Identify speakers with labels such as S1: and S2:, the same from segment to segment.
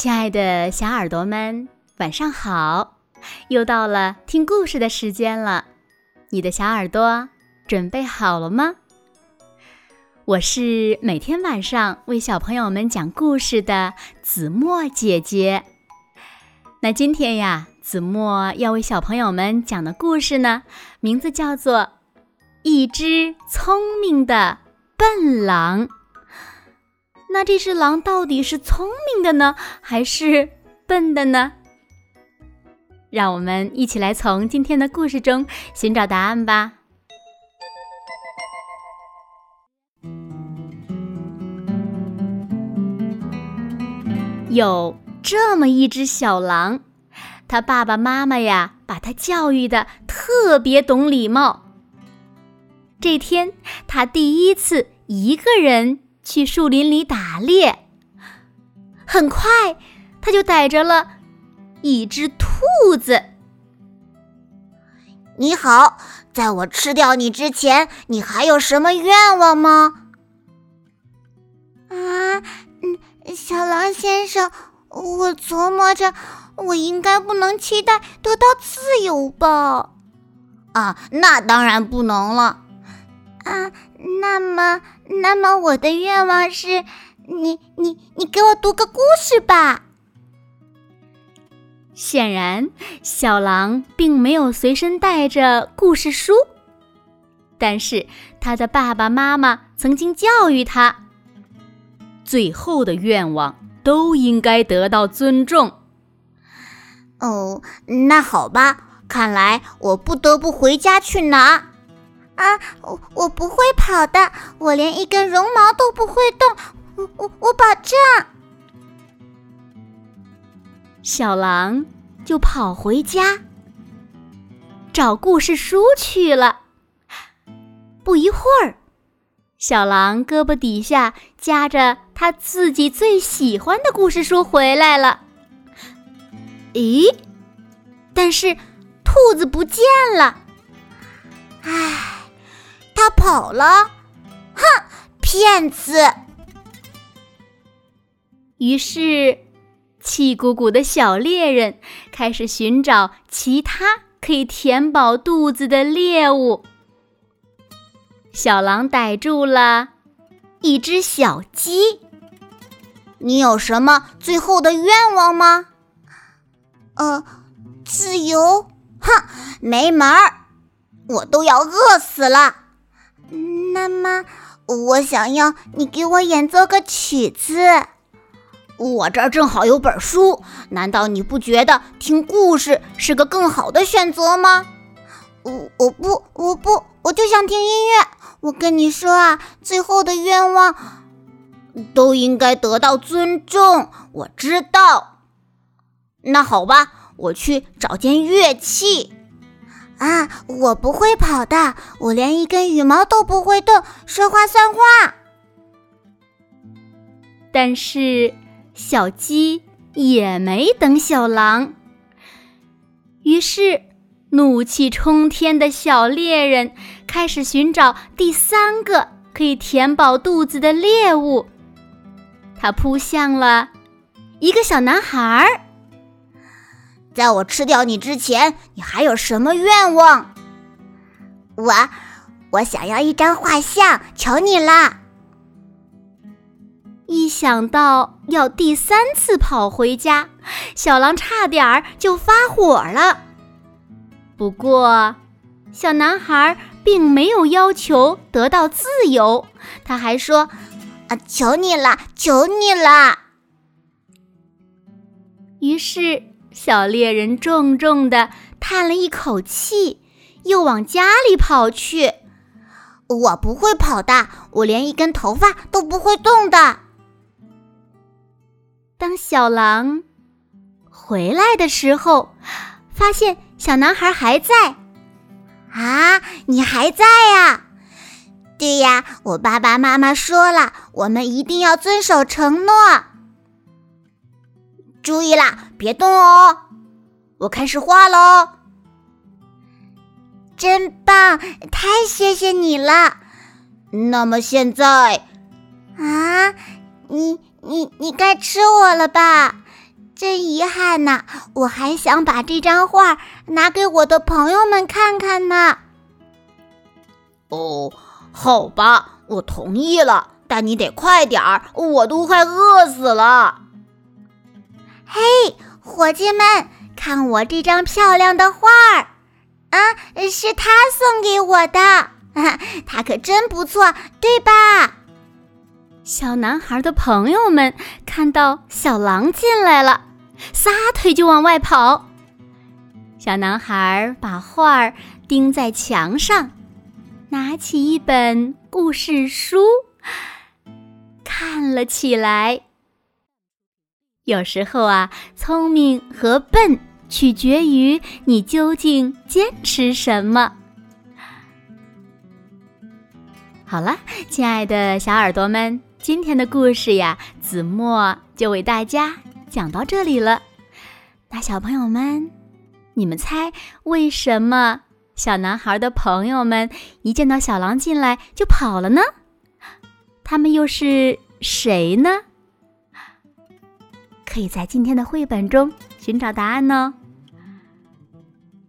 S1: 亲爱的小耳朵们，晚上好！又到了听故事的时间了，你的小耳朵准备好了吗？我是每天晚上为小朋友们讲故事的子墨姐姐。那今天呀，子墨要为小朋友们讲的故事呢，名字叫做《一只聪明的笨狼》。那这只狼到底是聪明的呢，还是笨的呢？让我们一起来从今天的故事中寻找答案吧。有这么一只小狼，他爸爸妈妈呀，把他教育的特别懂礼貌。这天，他第一次一个人。去树林里打猎，很快他就逮着了一只兔子。
S2: 你好，在我吃掉你之前，你还有什么愿望吗？
S3: 啊，嗯，小狼先生，我琢磨着，我应该不能期待得到自由吧？
S2: 啊，那当然不能了。
S3: 啊，那么，那么我的愿望是，你，你，你给我读个故事吧。
S1: 显然，小狼并没有随身带着故事书，但是他的爸爸妈妈曾经教育他，最后的愿望都应该得到尊重。
S2: 哦，那好吧，看来我不得不回家去拿。
S3: 啊，我我不会跑的，我连一根绒毛都不会动，我我我保证。
S1: 小狼就跑回家找故事书去了。不一会儿，小狼胳膊底下夹着他自己最喜欢的故事书回来了。咦？但是兔子不见了。
S3: 唉。他跑了，哼，骗子！
S1: 于是，气鼓鼓的小猎人开始寻找其他可以填饱肚子的猎物。小狼逮住了一只小鸡。
S2: 你有什么最后的愿望吗？
S3: 呃，自由？
S2: 哼，没门儿！我都要饿死了。
S3: 那么，我想要你给我演奏个曲子。
S2: 我这儿正好有本书，难道你不觉得听故事是个更好的选择吗？
S3: 我我不我不，我就想听音乐。我跟你说啊，最后的愿望
S2: 都应该得到尊重。我知道。那好吧，我去找件乐器。
S3: 啊，我不会跑的，我连一根羽毛都不会动，说话算话。
S1: 但是小鸡也没等小狼，于是怒气冲天的小猎人开始寻找第三个可以填饱肚子的猎物。他扑向了一个小男孩儿。
S2: 在我吃掉你之前，你还有什么愿望？
S3: 我，我想要一张画像，求你了。
S1: 一想到要第三次跑回家，小狼差点儿就发火了。不过，小男孩并没有要求得到自由，他还说：“
S3: 啊，求你了，求你了。”
S1: 于是。小猎人重重的叹了一口气，又往家里跑去。
S2: 我不会跑的，我连一根头发都不会动的。
S1: 当小狼回来的时候，发现小男孩还在。
S3: 啊，你还在呀？对呀，我爸爸妈妈说了，我们一定要遵守承诺。
S2: 注意啦，别动哦！我开始画喽。
S3: 真棒，太谢谢你了。
S2: 那么现在，
S3: 啊，你你你该吃我了吧？真遗憾呐！我还想把这张画拿给我的朋友们看看呢。
S2: 哦，好吧，我同意了，但你得快点儿，我都快饿死了。
S3: 嘿，伙计们，看我这张漂亮的画儿啊，是他送给我的，他可真不错，对吧？
S1: 小男孩的朋友们看到小狼进来了，撒腿就往外跑。小男孩把画儿钉在墙上，拿起一本故事书看了起来。有时候啊，聪明和笨取决于你究竟坚持什么。好了，亲爱的小耳朵们。今天的故事呀，子墨就为大家讲到这里了。那小朋友们，你们猜为什么小男孩的朋友们一见到小狼进来就跑了呢？他们又是谁呢？可以在今天的绘本中寻找答案哦。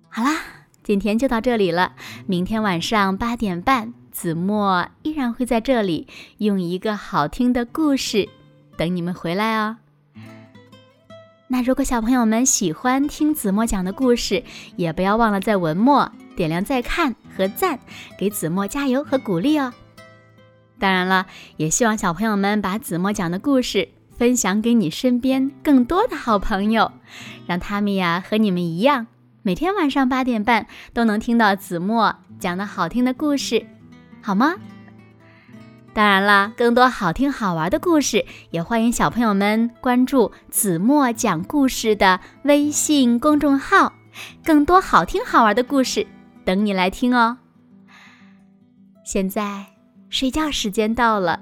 S1: 好啦，今天就到这里了。明天晚上八点半。子墨依然会在这里用一个好听的故事等你们回来哦。那如果小朋友们喜欢听子墨讲的故事，也不要忘了在文末点亮再看和赞，给子墨加油和鼓励哦。当然了，也希望小朋友们把子墨讲的故事分享给你身边更多的好朋友，让他们呀和你们一样，每天晚上八点半都能听到子墨讲的好听的故事。好吗？当然了，更多好听好玩的故事，也欢迎小朋友们关注子墨讲故事的微信公众号，更多好听好玩的故事等你来听哦。现在睡觉时间到了，